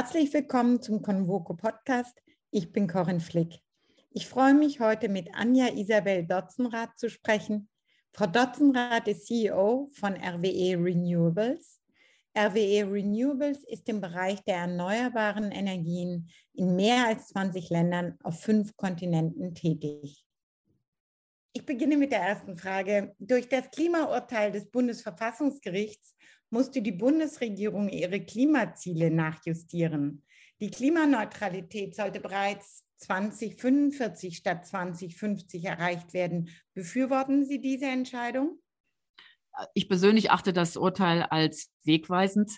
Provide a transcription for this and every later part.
Herzlich willkommen zum Convoco Podcast. Ich bin Corinne Flick. Ich freue mich heute mit Anja Isabel Dotzenrath zu sprechen. Frau Dotzenrath ist CEO von RWE Renewables. RWE Renewables ist im Bereich der erneuerbaren Energien in mehr als 20 Ländern auf fünf Kontinenten tätig. Ich beginne mit der ersten Frage. Durch das Klimaurteil des Bundesverfassungsgerichts musste die Bundesregierung ihre Klimaziele nachjustieren. Die Klimaneutralität sollte bereits 2045 statt 2050 erreicht werden. Befürworten Sie diese Entscheidung? Ich persönlich achte das Urteil als wegweisend.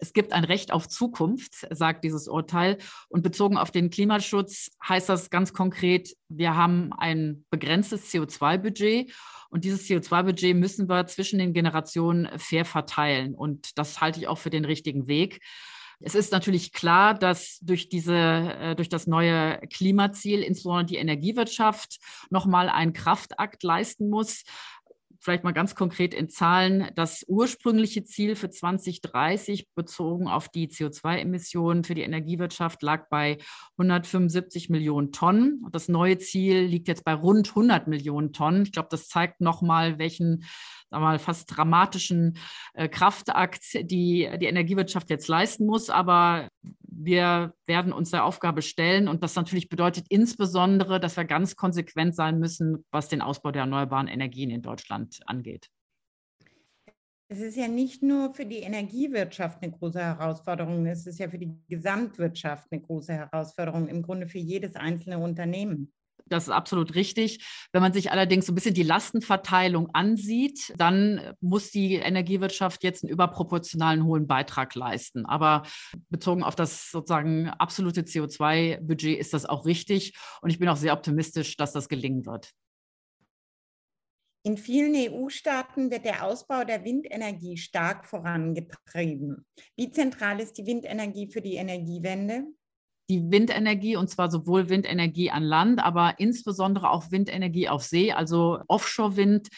Es gibt ein Recht auf Zukunft, sagt dieses Urteil. Und bezogen auf den Klimaschutz heißt das ganz konkret, wir haben ein begrenztes CO2-Budget und dieses CO2-Budget müssen wir zwischen den Generationen fair verteilen. Und das halte ich auch für den richtigen Weg. Es ist natürlich klar, dass durch diese, äh, durch das neue Klimaziel insbesondere die Energiewirtschaft nochmal einen Kraftakt leisten muss vielleicht mal ganz konkret in Zahlen, das ursprüngliche Ziel für 2030 bezogen auf die CO2-Emissionen für die Energiewirtschaft lag bei 175 Millionen Tonnen. Das neue Ziel liegt jetzt bei rund 100 Millionen Tonnen. Ich glaube, das zeigt nochmal, welchen mal, fast dramatischen äh, Kraftakt die, die Energiewirtschaft jetzt leisten muss. Aber wir werden uns der Aufgabe stellen. Und das natürlich bedeutet insbesondere, dass wir ganz konsequent sein müssen, was den Ausbau der erneuerbaren Energien in Deutschland angeht. Es ist ja nicht nur für die Energiewirtschaft eine große Herausforderung, es ist ja für die Gesamtwirtschaft eine große Herausforderung, im Grunde für jedes einzelne Unternehmen. Das ist absolut richtig. Wenn man sich allerdings so ein bisschen die Lastenverteilung ansieht, dann muss die Energiewirtschaft jetzt einen überproportionalen hohen Beitrag leisten. Aber bezogen auf das sozusagen absolute CO2-Budget ist das auch richtig. Und ich bin auch sehr optimistisch, dass das gelingen wird. In vielen EU-Staaten wird der Ausbau der Windenergie stark vorangetrieben. Wie zentral ist die Windenergie für die Energiewende? Die Windenergie und zwar sowohl Windenergie an Land, aber insbesondere auch Windenergie auf See, also Offshore-Wind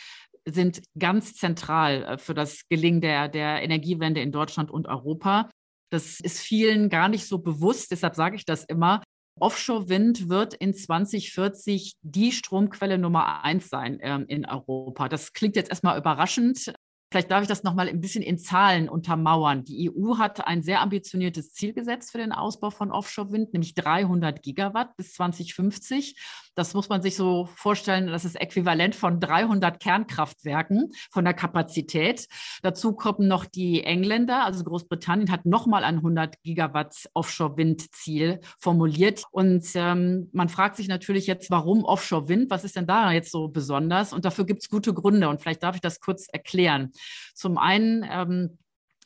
sind ganz zentral äh, für das Gelingen der, der Energiewende in Deutschland und Europa. Das ist vielen gar nicht so bewusst, deshalb sage ich das immer. Offshore-Wind wird in 2040 die Stromquelle Nummer eins sein ähm, in Europa. Das klingt jetzt erstmal überraschend, Vielleicht darf ich das nochmal ein bisschen in Zahlen untermauern. Die EU hat ein sehr ambitioniertes Ziel gesetzt für den Ausbau von Offshore-Wind, nämlich 300 Gigawatt bis 2050. Das muss man sich so vorstellen, das ist äquivalent von 300 Kernkraftwerken von der Kapazität. Dazu kommen noch die Engländer, also Großbritannien hat nochmal ein 100 Gigawatt Offshore-Wind-Ziel formuliert. Und ähm, man fragt sich natürlich jetzt, warum Offshore-Wind? Was ist denn da jetzt so besonders? Und dafür gibt es gute Gründe. Und vielleicht darf ich das kurz erklären. Zum einen ähm,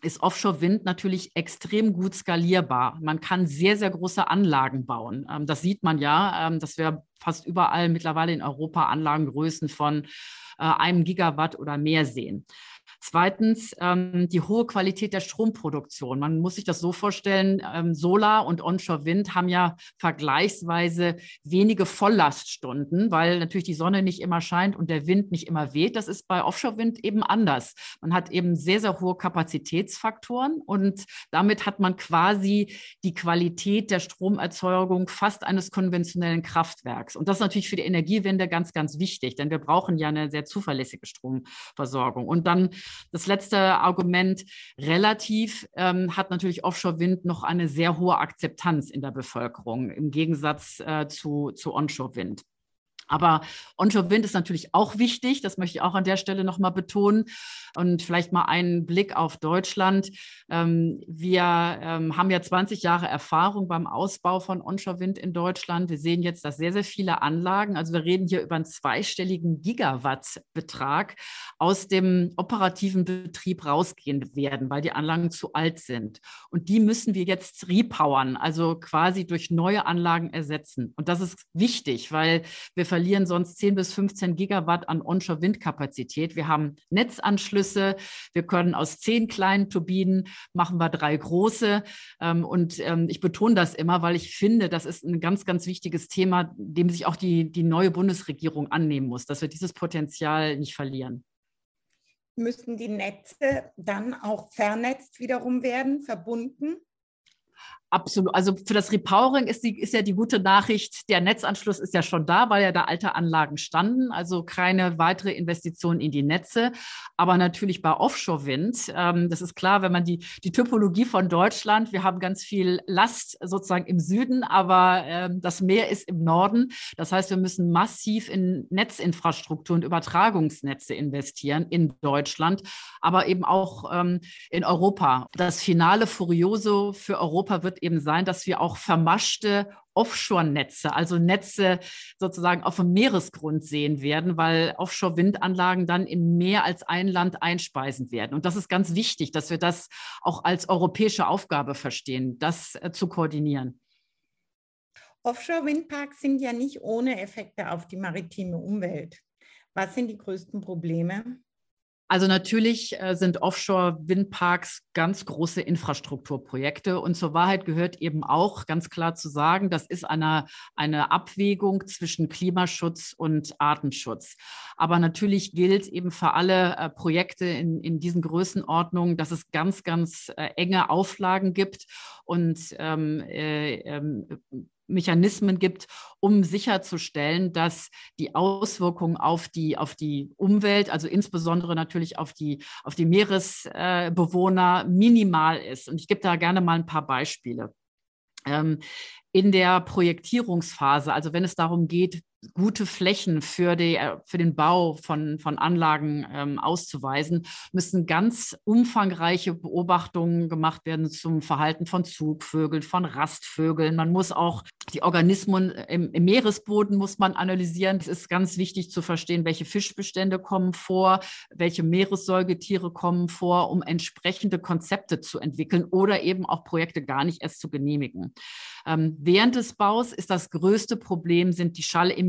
ist Offshore-Wind natürlich extrem gut skalierbar. Man kann sehr, sehr große Anlagen bauen. Ähm, das sieht man ja, ähm, dass wir fast überall mittlerweile in Europa Anlagengrößen von äh, einem Gigawatt oder mehr sehen. Zweitens ähm, die hohe Qualität der Stromproduktion. Man muss sich das so vorstellen, ähm, Solar- und Onshore-Wind haben ja vergleichsweise wenige Volllaststunden, weil natürlich die Sonne nicht immer scheint und der Wind nicht immer weht. Das ist bei Offshore-Wind eben anders. Man hat eben sehr, sehr hohe Kapazitätsfaktoren und damit hat man quasi die Qualität der Stromerzeugung fast eines konventionellen Kraftwerks. Und das ist natürlich für die Energiewende ganz, ganz wichtig, denn wir brauchen ja eine sehr zuverlässige Stromversorgung. Und dann das letzte Argument, relativ ähm, hat natürlich Offshore-Wind noch eine sehr hohe Akzeptanz in der Bevölkerung im Gegensatz äh, zu, zu Onshore-Wind. Aber Onshore-Wind ist natürlich auch wichtig, das möchte ich auch an der Stelle nochmal betonen. Und vielleicht mal einen Blick auf Deutschland. Ähm, wir ähm, haben ja 20 Jahre Erfahrung beim Ausbau von Onshore-Wind in Deutschland. Wir sehen jetzt, dass sehr, sehr viele Anlagen, also wir reden hier über einen zweistelligen Gigawatt-Betrag, aus dem operativen Betrieb rausgehen werden, weil die Anlagen zu alt sind. Und die müssen wir jetzt repowern, also quasi durch neue Anlagen ersetzen. Und das ist wichtig, weil wir verlieren sonst 10 bis 15 Gigawatt an Onshore-Windkapazität. Wir haben Netzanschlüsse. Wir können aus zehn kleinen Turbinen machen wir drei große. Ähm, und ähm, ich betone das immer, weil ich finde, das ist ein ganz, ganz wichtiges Thema, dem sich auch die, die neue Bundesregierung annehmen muss, dass wir dieses Potenzial nicht verlieren. Müssen die Netze dann auch vernetzt wiederum werden, verbunden? Absolut. Also für das Repowering ist, die, ist ja die gute Nachricht, der Netzanschluss ist ja schon da, weil ja da alte Anlagen standen. Also keine weitere Investition in die Netze. Aber natürlich bei Offshore-Wind, ähm, das ist klar, wenn man die, die Typologie von Deutschland, wir haben ganz viel Last sozusagen im Süden, aber ähm, das Meer ist im Norden. Das heißt, wir müssen massiv in Netzinfrastruktur und Übertragungsnetze investieren in Deutschland, aber eben auch ähm, in Europa. Das finale Furioso für Europa wird eben sein, dass wir auch vermaschte Offshore-Netze, also Netze sozusagen auf dem Meeresgrund sehen werden, weil Offshore-Windanlagen dann in mehr als ein Land einspeisen werden. Und das ist ganz wichtig, dass wir das auch als europäische Aufgabe verstehen, das äh, zu koordinieren. Offshore-Windparks sind ja nicht ohne Effekte auf die maritime Umwelt. Was sind die größten Probleme? Also natürlich äh, sind Offshore-Windparks ganz große Infrastrukturprojekte. Und zur Wahrheit gehört eben auch ganz klar zu sagen, das ist eine, eine Abwägung zwischen Klimaschutz und Artenschutz. Aber natürlich gilt eben für alle äh, Projekte in, in diesen Größenordnungen, dass es ganz, ganz äh, enge Auflagen gibt und ähm, äh, ähm, Mechanismen gibt, um sicherzustellen, dass die Auswirkungen auf die, auf die Umwelt, also insbesondere natürlich auf die, auf die Meeresbewohner, minimal ist. Und ich gebe da gerne mal ein paar Beispiele. Ähm, in der Projektierungsphase, also wenn es darum geht, gute Flächen für, die, äh, für den Bau von, von Anlagen ähm, auszuweisen, müssen ganz umfangreiche Beobachtungen gemacht werden zum Verhalten von Zugvögeln, von Rastvögeln. Man muss auch die Organismen im, im Meeresboden muss man analysieren. Es ist ganz wichtig zu verstehen, welche Fischbestände kommen vor, welche Meeressäugetiere kommen vor, um entsprechende Konzepte zu entwickeln oder eben auch Projekte gar nicht erst zu genehmigen. Ähm, während des Baus ist das größte Problem sind die Schallemissionen,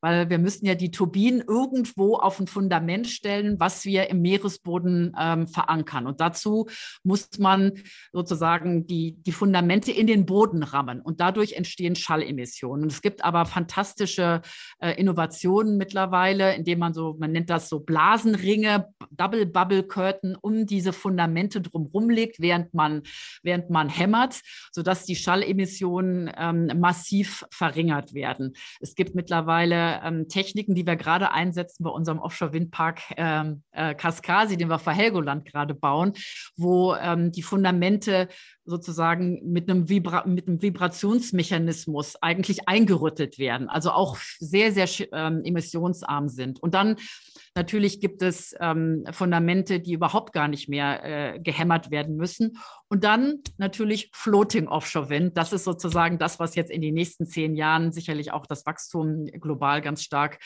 weil wir müssen ja die Turbinen irgendwo auf ein Fundament stellen, was wir im Meeresboden ähm, verankern. Und dazu muss man sozusagen die, die Fundamente in den Boden rammen. Und dadurch entstehen Schallemissionen. Es gibt aber fantastische äh, Innovationen mittlerweile, indem man so, man nennt das so Blasenringe, Double Bubble Curtain um diese Fundamente drumherum legt, während man, während man hämmert, sodass die Schallemissionen Emissionen ähm, massiv verringert werden. Gibt mittlerweile ähm, Techniken, die wir gerade einsetzen bei unserem Offshore-Windpark ähm, äh, Kaskasi, den wir für Helgoland gerade bauen, wo ähm, die Fundamente sozusagen mit einem, Vibra mit einem Vibrationsmechanismus eigentlich eingerüttelt werden, also auch sehr, sehr ähm, emissionsarm sind. Und dann natürlich gibt es ähm, Fundamente, die überhaupt gar nicht mehr äh, gehämmert werden müssen. Und dann natürlich Floating Offshore Wind. Das ist sozusagen das, was jetzt in den nächsten zehn Jahren sicherlich auch das Wachstum global ganz stark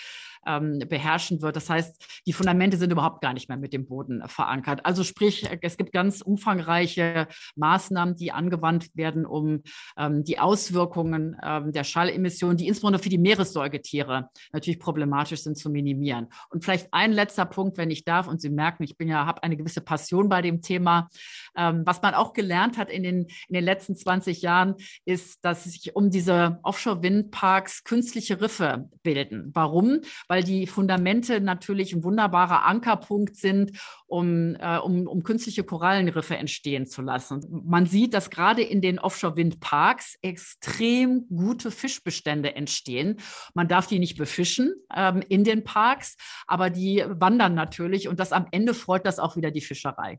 ähm, beherrschen wird. Das heißt, die Fundamente sind überhaupt gar nicht mehr mit dem Boden verankert. Also sprich, es gibt ganz umfangreiche Maßnahmen, die angewandt werden, um ähm, die Auswirkungen ähm, der Schallemissionen, die insbesondere für die Meeressäugetiere natürlich problematisch sind, zu minimieren. Und vielleicht ein letzter Punkt, wenn ich darf, und Sie merken, ich bin ja, habe eine gewisse Passion bei dem Thema. Ähm, was man auch gelernt hat in den, in den letzten 20 Jahren, ist, dass sich um diese Offshore-Windparks künstliche Riffe bilden. Warum? Weil die Fundamente natürlich ein wunderbarer Ankerpunkt sind, um, äh, um, um künstliche Korallenriffe entstehen zu lassen. Man sieht, dass gerade in den Offshore-Windparks extrem gute Fischbestände entstehen. Man darf die nicht befischen ähm, in den Parks, aber die wandern natürlich und das am Ende freut das auch wieder die Fischerei.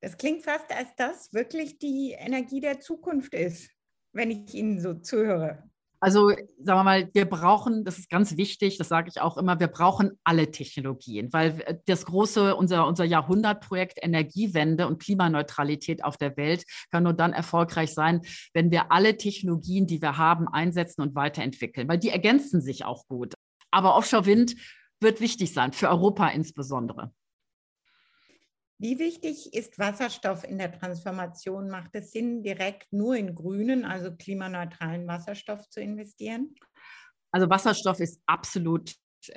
Das klingt fast, als das wirklich die Energie der Zukunft ist, wenn ich Ihnen so zuhöre. Also sagen wir mal, wir brauchen, das ist ganz wichtig, das sage ich auch immer, wir brauchen alle Technologien, weil das große, unser, unser Jahrhundertprojekt Energiewende und Klimaneutralität auf der Welt kann nur dann erfolgreich sein, wenn wir alle Technologien, die wir haben, einsetzen und weiterentwickeln, weil die ergänzen sich auch gut. Aber Offshore-Wind wird wichtig sein, für Europa insbesondere. Wie wichtig ist Wasserstoff in der Transformation? Macht es Sinn, direkt nur in grünen, also klimaneutralen Wasserstoff zu investieren? Also Wasserstoff ist absolut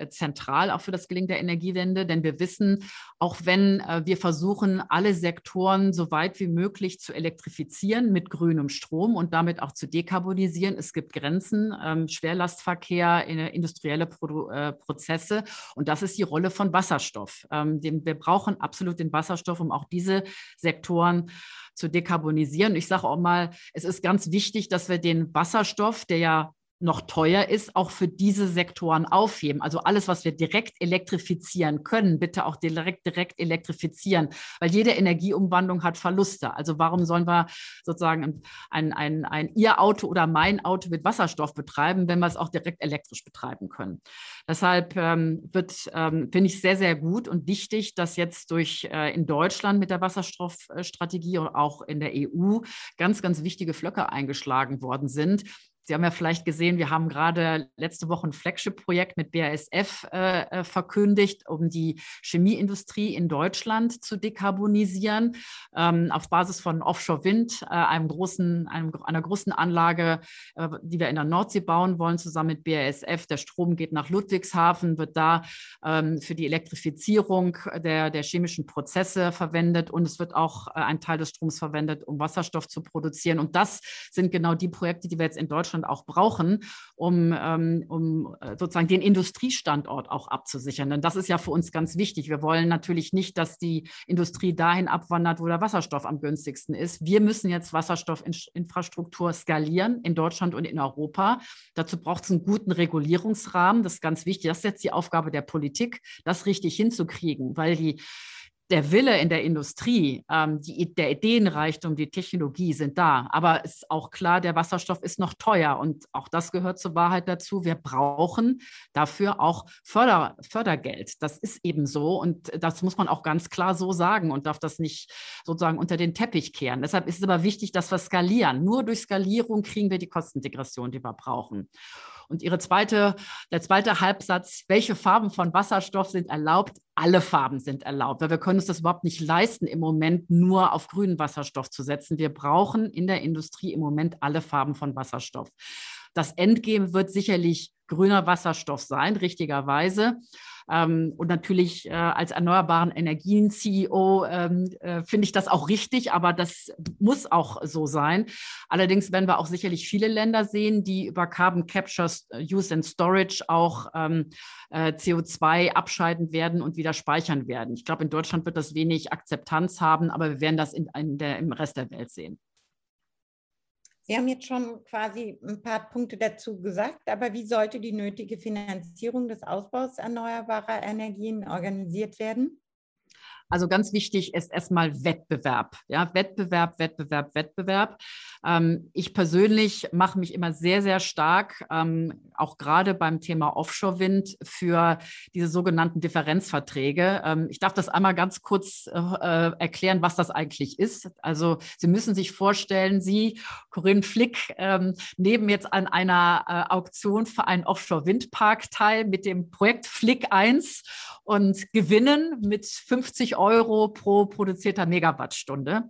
zentral auch für das Gelingen der Energiewende, denn wir wissen, auch wenn äh, wir versuchen, alle Sektoren so weit wie möglich zu elektrifizieren mit grünem Strom und damit auch zu dekarbonisieren, es gibt Grenzen, ähm, Schwerlastverkehr, industrielle Prozesse und das ist die Rolle von Wasserstoff. Ähm, wir brauchen absolut den Wasserstoff, um auch diese Sektoren zu dekarbonisieren. Ich sage auch mal, es ist ganz wichtig, dass wir den Wasserstoff, der ja noch teuer ist, auch für diese Sektoren aufheben. Also alles, was wir direkt elektrifizieren können, bitte auch direkt, direkt elektrifizieren, weil jede Energieumwandlung hat Verluste. Also warum sollen wir sozusagen ein, ein, ein Ihr Auto oder mein Auto mit Wasserstoff betreiben, wenn wir es auch direkt elektrisch betreiben können? Deshalb ähm, ähm, finde ich sehr, sehr gut und wichtig, dass jetzt durch äh, in Deutschland mit der Wasserstoffstrategie und auch in der EU ganz, ganz wichtige Flöcke eingeschlagen worden sind, Sie haben ja vielleicht gesehen, wir haben gerade letzte Woche ein Flagship-Projekt mit BASF äh, äh, verkündigt, um die Chemieindustrie in Deutschland zu dekarbonisieren, ähm, auf Basis von Offshore-Wind, äh, einem großen, einem, einer großen Anlage, äh, die wir in der Nordsee bauen wollen, zusammen mit BASF. Der Strom geht nach Ludwigshafen, wird da ähm, für die Elektrifizierung der, der chemischen Prozesse verwendet und es wird auch äh, ein Teil des Stroms verwendet, um Wasserstoff zu produzieren. Und das sind genau die Projekte, die wir jetzt in Deutschland Deutschland auch brauchen, um, ähm, um äh, sozusagen den Industriestandort auch abzusichern. Denn das ist ja für uns ganz wichtig. Wir wollen natürlich nicht, dass die Industrie dahin abwandert, wo der Wasserstoff am günstigsten ist. Wir müssen jetzt Wasserstoffinfrastruktur skalieren in Deutschland und in Europa. Dazu braucht es einen guten Regulierungsrahmen. Das ist ganz wichtig. Das ist jetzt die Aufgabe der Politik, das richtig hinzukriegen, weil die der Wille in der Industrie, ähm, die, der Ideenreichtum, die Technologie sind da. Aber es ist auch klar, der Wasserstoff ist noch teuer. Und auch das gehört zur Wahrheit dazu. Wir brauchen dafür auch Förder, Fördergeld. Das ist eben so. Und das muss man auch ganz klar so sagen und darf das nicht sozusagen unter den Teppich kehren. Deshalb ist es aber wichtig, dass wir skalieren. Nur durch Skalierung kriegen wir die Kostendegression, die wir brauchen. Und ihre zweite, der zweite Halbsatz, welche Farben von Wasserstoff sind erlaubt? Alle Farben sind erlaubt, weil wir können uns das überhaupt nicht leisten, im Moment nur auf grünen Wasserstoff zu setzen. Wir brauchen in der Industrie im Moment alle Farben von Wasserstoff. Das Endgame wird sicherlich grüner Wasserstoff sein, richtigerweise. Ähm, und natürlich äh, als erneuerbaren Energien-CEO ähm, äh, finde ich das auch richtig, aber das muss auch so sein. Allerdings werden wir auch sicherlich viele Länder sehen, die über Carbon Capture, Use and Storage auch ähm, äh, CO2 abscheiden werden und wieder speichern werden. Ich glaube, in Deutschland wird das wenig Akzeptanz haben, aber wir werden das in, in der, im Rest der Welt sehen. Sie haben jetzt schon quasi ein paar Punkte dazu gesagt, aber wie sollte die nötige Finanzierung des Ausbaus erneuerbarer Energien organisiert werden? Also ganz wichtig ist erstmal Wettbewerb. Ja, Wettbewerb, Wettbewerb, Wettbewerb. Ähm, ich persönlich mache mich immer sehr, sehr stark, ähm, auch gerade beim Thema Offshore-Wind, für diese sogenannten Differenzverträge. Ähm, ich darf das einmal ganz kurz äh, äh, erklären, was das eigentlich ist. Also Sie müssen sich vorstellen, Sie, Corinne Flick, ähm, nehmen jetzt an einer äh, Auktion für einen Offshore-Windpark teil mit dem Projekt Flick 1 und gewinnen mit 50 Euro pro produzierter Megawattstunde.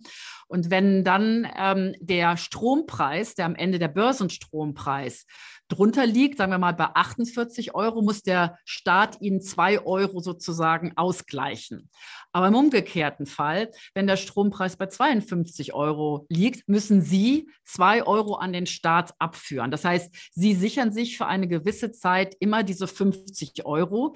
Und wenn dann ähm, der Strompreis, der am Ende der Börsenstrompreis drunter liegt, sagen wir mal bei 48 Euro, muss der Staat Ihnen zwei Euro sozusagen ausgleichen. Aber im umgekehrten Fall, wenn der Strompreis bei 52 Euro liegt, müssen Sie zwei Euro an den Staat abführen. Das heißt, Sie sichern sich für eine gewisse Zeit immer diese 50 Euro.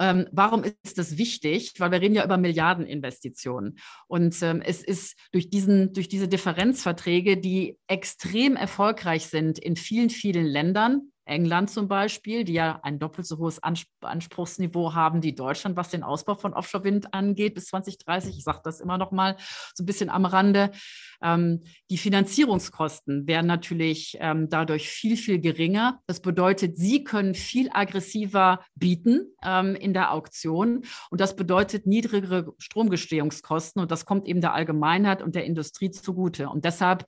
Ähm, warum ist das wichtig? Weil wir reden ja über Milliardeninvestitionen. Und ähm, es ist durch, diesen, durch diese Differenzverträge, die extrem erfolgreich sind in vielen, vielen Ländern, England zum Beispiel, die ja ein doppelt so hohes Anspruchsniveau haben wie Deutschland, was den Ausbau von Offshore-Wind angeht bis 2030. Ich sage das immer noch mal so ein bisschen am Rande. Ähm, die Finanzierungskosten werden natürlich ähm, dadurch viel, viel geringer. Das bedeutet, sie können viel aggressiver bieten ähm, in der Auktion. Und das bedeutet niedrigere Stromgestehungskosten. Und das kommt eben der Allgemeinheit und der Industrie zugute. Und deshalb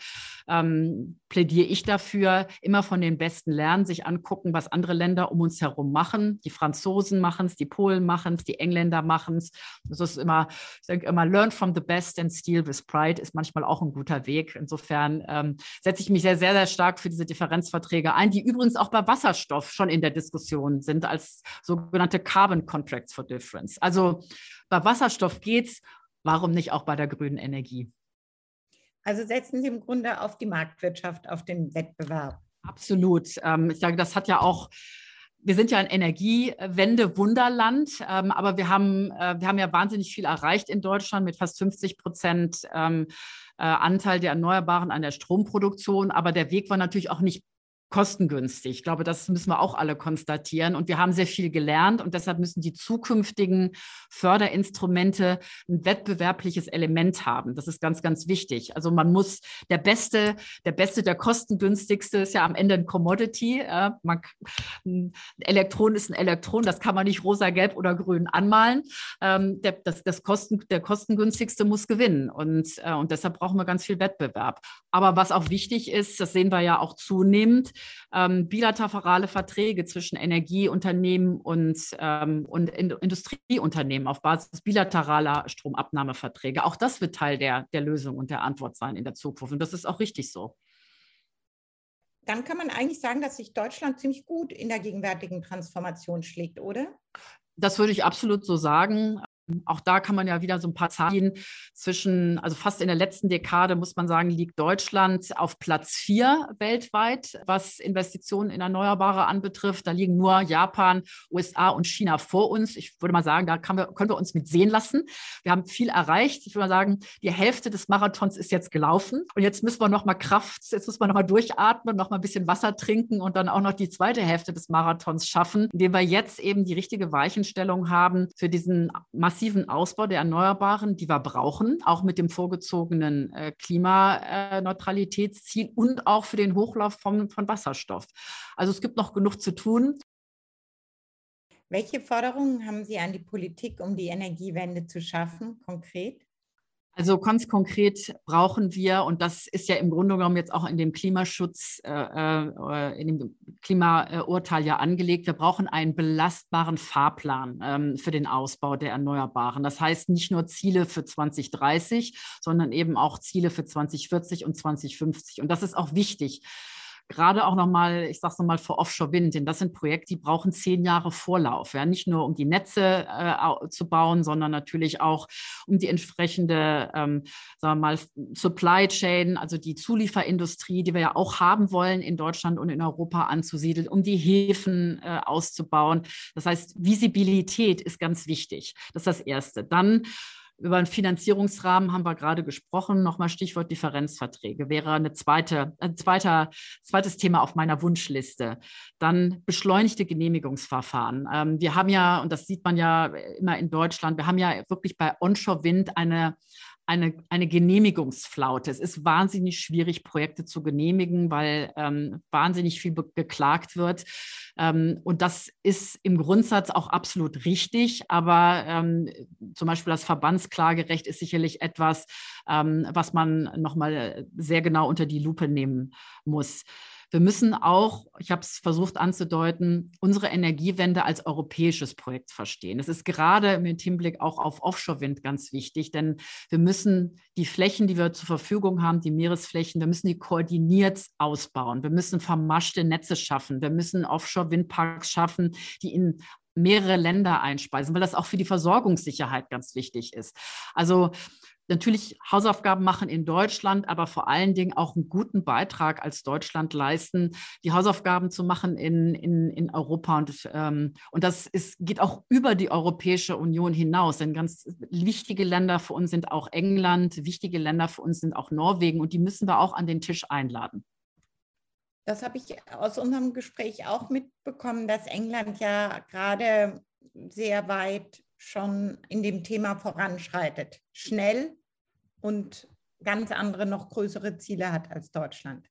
ähm, plädiere ich dafür, immer von den Besten lernen, sich angucken, was andere Länder um uns herum machen. Die Franzosen machen es, die Polen machen es, die Engländer machen es. Das ist immer, ich denke immer, learn from the best and steal with pride ist manchmal auch ein guter Weg. Insofern ähm, setze ich mich sehr, sehr, sehr stark für diese Differenzverträge ein, die übrigens auch bei Wasserstoff schon in der Diskussion sind als sogenannte Carbon Contracts for Difference. Also bei Wasserstoff geht es, warum nicht auch bei der grünen Energie? Also setzen Sie im Grunde auf die Marktwirtschaft, auf den Wettbewerb. Absolut. Ähm, ich sage, das hat ja auch wir sind ja ein Energiewende-Wunderland, ähm, aber wir haben, äh, wir haben ja wahnsinnig viel erreicht in Deutschland mit fast 50 Prozent ähm, äh, Anteil der Erneuerbaren an der Stromproduktion. Aber der Weg war natürlich auch nicht kostengünstig. Ich glaube, das müssen wir auch alle konstatieren. Und wir haben sehr viel gelernt und deshalb müssen die zukünftigen Förderinstrumente ein wettbewerbliches Element haben. Das ist ganz, ganz wichtig. Also man muss der Beste, der Beste, der kostengünstigste ist ja am Ende ein Commodity. Man, ein Elektron ist ein Elektron, das kann man nicht rosa, gelb oder grün anmalen. Ähm, der, das, das Kosten, der kostengünstigste muss gewinnen. Und, äh, und deshalb brauchen wir ganz viel Wettbewerb. Aber was auch wichtig ist, das sehen wir ja auch zunehmend, ähm, bilaterale Verträge zwischen Energieunternehmen und, ähm, und Industrieunternehmen auf Basis bilateraler Stromabnahmeverträge. Auch das wird Teil der, der Lösung und der Antwort sein in der Zukunft. Und das ist auch richtig so. Dann kann man eigentlich sagen, dass sich Deutschland ziemlich gut in der gegenwärtigen Transformation schlägt, oder? Das würde ich absolut so sagen. Auch da kann man ja wieder so ein paar Zahlen zwischen, also fast in der letzten Dekade muss man sagen, liegt Deutschland auf Platz vier weltweit, was Investitionen in Erneuerbare anbetrifft. Da liegen nur Japan, USA und China vor uns. Ich würde mal sagen, da wir, können wir uns mit sehen lassen. Wir haben viel erreicht. Ich würde mal sagen, die Hälfte des Marathons ist jetzt gelaufen. Und jetzt müssen wir noch mal Kraft, jetzt muss man noch mal durchatmen, noch mal ein bisschen Wasser trinken und dann auch noch die zweite Hälfte des Marathons schaffen, indem wir jetzt eben die richtige Weichenstellung haben für diesen massiven massiven Ausbau der Erneuerbaren, die wir brauchen, auch mit dem vorgezogenen äh, Klimaneutralitätsziel und auch für den Hochlauf von, von Wasserstoff. Also es gibt noch genug zu tun. Welche Forderungen haben Sie an die Politik, um die Energiewende zu schaffen, konkret? Also ganz konkret brauchen wir, und das ist ja im Grunde genommen jetzt auch in dem Klimaschutz, äh, äh, in dem Klimaurteil ja angelegt, wir brauchen einen belastbaren Fahrplan ähm, für den Ausbau der Erneuerbaren. Das heißt nicht nur Ziele für 2030, sondern eben auch Ziele für 2040 und 2050. Und das ist auch wichtig gerade auch nochmal, ich sage es nochmal für Offshore-Wind, denn das sind Projekte, die brauchen zehn Jahre Vorlauf. Ja? Nicht nur, um die Netze äh, zu bauen, sondern natürlich auch um die entsprechende, ähm, sagen wir mal, Supply Chain, also die Zulieferindustrie, die wir ja auch haben wollen in Deutschland und in Europa anzusiedeln, um die Häfen äh, auszubauen. Das heißt, Visibilität ist ganz wichtig. Das ist das Erste. Dann über einen Finanzierungsrahmen haben wir gerade gesprochen. Nochmal Stichwort Differenzverträge wäre eine zweite, ein zweiter, zweites Thema auf meiner Wunschliste. Dann beschleunigte Genehmigungsverfahren. Ähm, wir haben ja, und das sieht man ja immer in Deutschland, wir haben ja wirklich bei Onshore-Wind eine eine, eine Genehmigungsflaute. Es ist wahnsinnig schwierig, Projekte zu genehmigen, weil ähm, wahnsinnig viel geklagt wird. Ähm, und das ist im Grundsatz auch absolut richtig. Aber ähm, zum Beispiel das Verbandsklagerecht ist sicherlich etwas, ähm, was man nochmal sehr genau unter die Lupe nehmen muss. Wir müssen auch, ich habe es versucht anzudeuten, unsere Energiewende als europäisches Projekt verstehen. Das ist gerade mit Hinblick auch auf Offshore-Wind ganz wichtig, denn wir müssen die Flächen, die wir zur Verfügung haben, die Meeresflächen, wir müssen die koordiniert ausbauen. Wir müssen vermaschte Netze schaffen. Wir müssen Offshore-Windparks schaffen, die in mehrere Länder einspeisen, weil das auch für die Versorgungssicherheit ganz wichtig ist. Also natürlich Hausaufgaben machen in Deutschland, aber vor allen Dingen auch einen guten Beitrag als Deutschland leisten, die Hausaufgaben zu machen in, in, in Europa. Und, ähm, und das ist, geht auch über die Europäische Union hinaus. Denn ganz wichtige Länder für uns sind auch England, wichtige Länder für uns sind auch Norwegen und die müssen wir auch an den Tisch einladen. Das habe ich aus unserem Gespräch auch mitbekommen, dass England ja gerade sehr weit schon in dem Thema voranschreitet. Schnell und ganz andere, noch größere Ziele hat als Deutschland.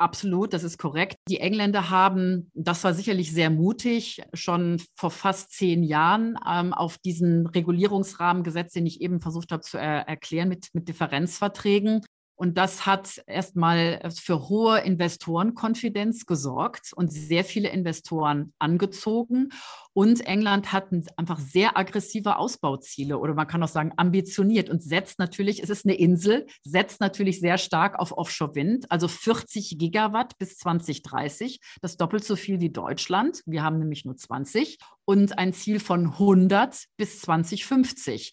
Absolut, das ist korrekt. Die Engländer haben, das war sicherlich sehr mutig, schon vor fast zehn Jahren ähm, auf diesen Regulierungsrahmen gesetzt, den ich eben versucht habe zu er erklären mit, mit Differenzverträgen. Und das hat erstmal für hohe Investorenkonfidenz gesorgt und sehr viele Investoren angezogen. Und England hat einfach sehr aggressive Ausbauziele oder man kann auch sagen ambitioniert und setzt natürlich, es ist eine Insel, setzt natürlich sehr stark auf Offshore-Wind, also 40 Gigawatt bis 2030, das doppelt so viel wie Deutschland. Wir haben nämlich nur 20 und ein Ziel von 100 bis 2050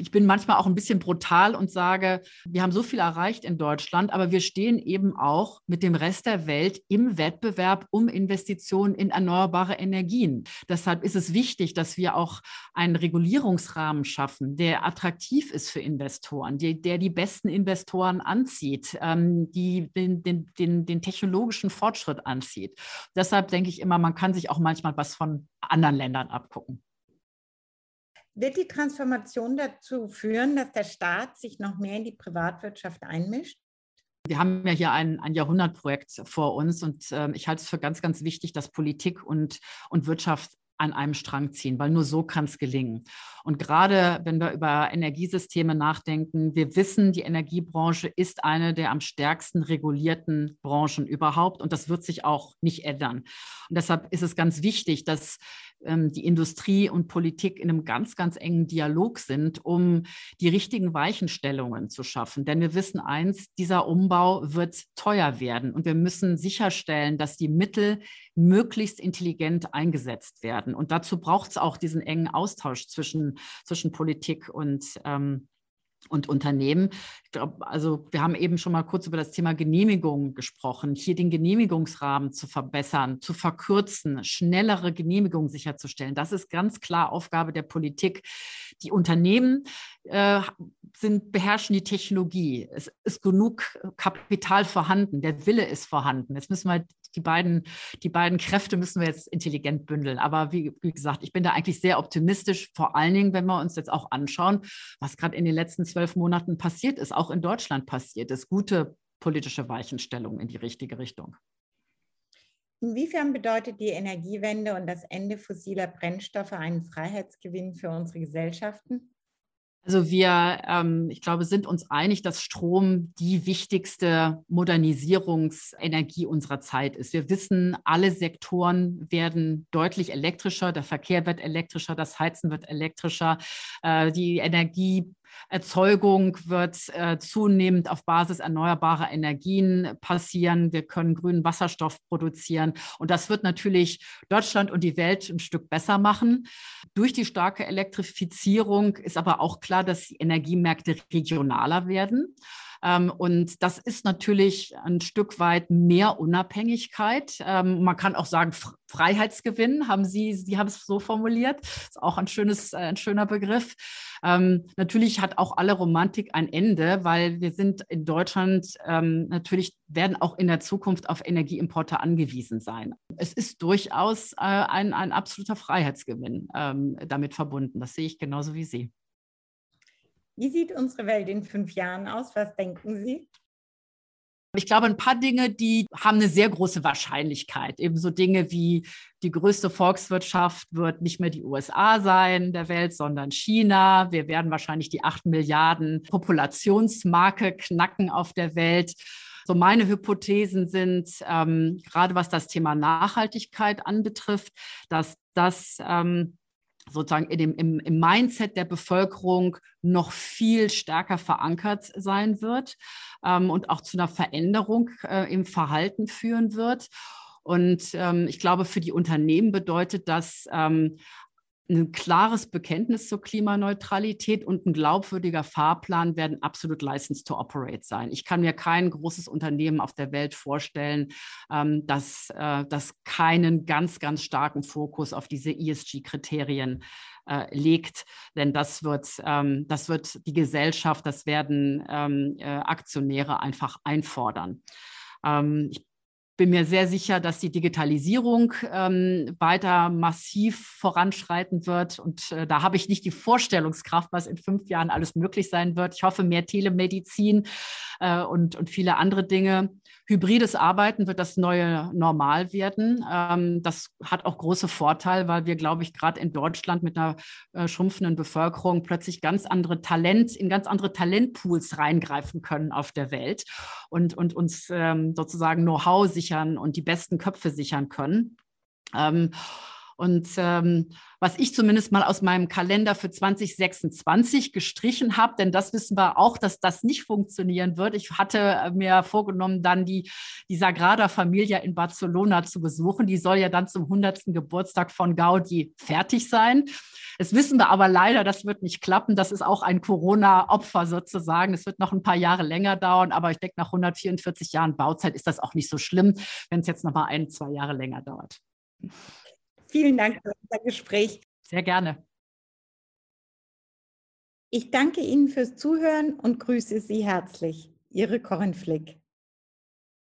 ich bin manchmal auch ein bisschen brutal und sage, wir haben so viel erreicht in Deutschland, aber wir stehen eben auch mit dem Rest der Welt im Wettbewerb um Investitionen in erneuerbare Energien. Deshalb ist es wichtig, dass wir auch einen Regulierungsrahmen schaffen, der attraktiv ist für Investoren, die, der die besten Investoren anzieht, ähm, die den, den, den, den technologischen Fortschritt anzieht. Deshalb denke ich immer, man kann sich auch manchmal was von anderen Ländern abgucken. Wird die Transformation dazu führen, dass der Staat sich noch mehr in die Privatwirtschaft einmischt? Wir haben ja hier ein, ein Jahrhundertprojekt vor uns und äh, ich halte es für ganz, ganz wichtig, dass Politik und, und Wirtschaft an einem Strang ziehen, weil nur so kann es gelingen. Und gerade wenn wir über Energiesysteme nachdenken, wir wissen, die Energiebranche ist eine der am stärksten regulierten Branchen überhaupt und das wird sich auch nicht ändern. Und deshalb ist es ganz wichtig, dass die Industrie und Politik in einem ganz, ganz engen Dialog sind, um die richtigen Weichenstellungen zu schaffen. Denn wir wissen eins, dieser Umbau wird teuer werden und wir müssen sicherstellen, dass die Mittel möglichst intelligent eingesetzt werden. Und dazu braucht es auch diesen engen Austausch zwischen, zwischen Politik und ähm, und Unternehmen. Ich glaube, also wir haben eben schon mal kurz über das Thema Genehmigung gesprochen, hier den Genehmigungsrahmen zu verbessern, zu verkürzen, schnellere Genehmigungen sicherzustellen. Das ist ganz klar Aufgabe der Politik. Die Unternehmen äh, sind, beherrschen die Technologie. Es ist genug Kapital vorhanden, der Wille ist vorhanden. Jetzt müssen wir die beiden, die beiden Kräfte müssen wir jetzt intelligent bündeln. Aber wie, wie gesagt, ich bin da eigentlich sehr optimistisch, vor allen Dingen, wenn wir uns jetzt auch anschauen, was gerade in den letzten zwölf Monaten passiert ist, auch in Deutschland passiert ist. Gute politische Weichenstellung in die richtige Richtung. Inwiefern bedeutet die Energiewende und das Ende fossiler Brennstoffe einen Freiheitsgewinn für unsere Gesellschaften? Also wir, ähm, ich glaube, sind uns einig, dass Strom die wichtigste Modernisierungsenergie unserer Zeit ist. Wir wissen, alle Sektoren werden deutlich elektrischer, der Verkehr wird elektrischer, das Heizen wird elektrischer, äh, die Energie Erzeugung wird äh, zunehmend auf Basis erneuerbarer Energien passieren. Wir können grünen Wasserstoff produzieren. Und das wird natürlich Deutschland und die Welt ein Stück besser machen. Durch die starke Elektrifizierung ist aber auch klar, dass die Energiemärkte regionaler werden. Ähm, und das ist natürlich ein Stück weit mehr Unabhängigkeit. Ähm, man kann auch sagen, Freiheitsgewinn, haben Sie, Sie haben es so formuliert. Ist auch ein schönes, äh, ein schöner Begriff. Ähm, natürlich hat auch alle Romantik ein Ende, weil wir sind in Deutschland ähm, natürlich werden auch in der Zukunft auf Energieimporte angewiesen sein. Es ist durchaus äh, ein, ein absoluter Freiheitsgewinn ähm, damit verbunden. Das sehe ich genauso wie Sie. Wie sieht unsere Welt in fünf Jahren aus? Was denken Sie? Ich glaube, ein paar Dinge, die haben eine sehr große Wahrscheinlichkeit. Ebenso Dinge wie die größte Volkswirtschaft wird nicht mehr die USA sein der Welt, sondern China. Wir werden wahrscheinlich die acht Milliarden Populationsmarke knacken auf der Welt. So meine Hypothesen sind, ähm, gerade was das Thema Nachhaltigkeit anbetrifft, dass das ähm, sozusagen in dem, im, im Mindset der Bevölkerung noch viel stärker verankert sein wird ähm, und auch zu einer Veränderung äh, im Verhalten führen wird. Und ähm, ich glaube, für die Unternehmen bedeutet das ähm, ein klares Bekenntnis zur Klimaneutralität und ein glaubwürdiger Fahrplan werden absolut License to Operate sein. Ich kann mir kein großes Unternehmen auf der Welt vorstellen, ähm, das, äh, das keinen ganz, ganz starken Fokus auf diese ESG-Kriterien äh, legt, denn das wird, ähm, das wird die Gesellschaft, das werden ähm, äh, Aktionäre einfach einfordern. ich bin mir sehr sicher, dass die Digitalisierung ähm, weiter massiv voranschreiten wird. Und äh, da habe ich nicht die Vorstellungskraft, was in fünf Jahren alles möglich sein wird. Ich hoffe, mehr Telemedizin äh, und, und viele andere Dinge. Hybrides Arbeiten wird das neue Normal werden. Ähm, das hat auch große Vorteile, weil wir, glaube ich, gerade in Deutschland mit einer äh, schrumpfenden Bevölkerung plötzlich ganz andere Talent, in ganz andere Talentpools reingreifen können auf der Welt und, und uns ähm, sozusagen Know-how sichern und die besten Köpfe sichern können. Ähm, und ähm, was ich zumindest mal aus meinem Kalender für 2026 gestrichen habe, denn das wissen wir auch, dass das nicht funktionieren wird. Ich hatte äh, mir vorgenommen, dann die, die Sagrada Familia in Barcelona zu besuchen. Die soll ja dann zum 100. Geburtstag von Gaudi fertig sein. Das wissen wir aber leider, das wird nicht klappen. Das ist auch ein Corona-Opfer sozusagen. Es wird noch ein paar Jahre länger dauern, aber ich denke, nach 144 Jahren Bauzeit ist das auch nicht so schlimm, wenn es jetzt noch mal ein, zwei Jahre länger dauert. Vielen Dank für unser Gespräch. Sehr gerne. Ich danke Ihnen fürs Zuhören und grüße Sie herzlich. Ihre Corinne Flick.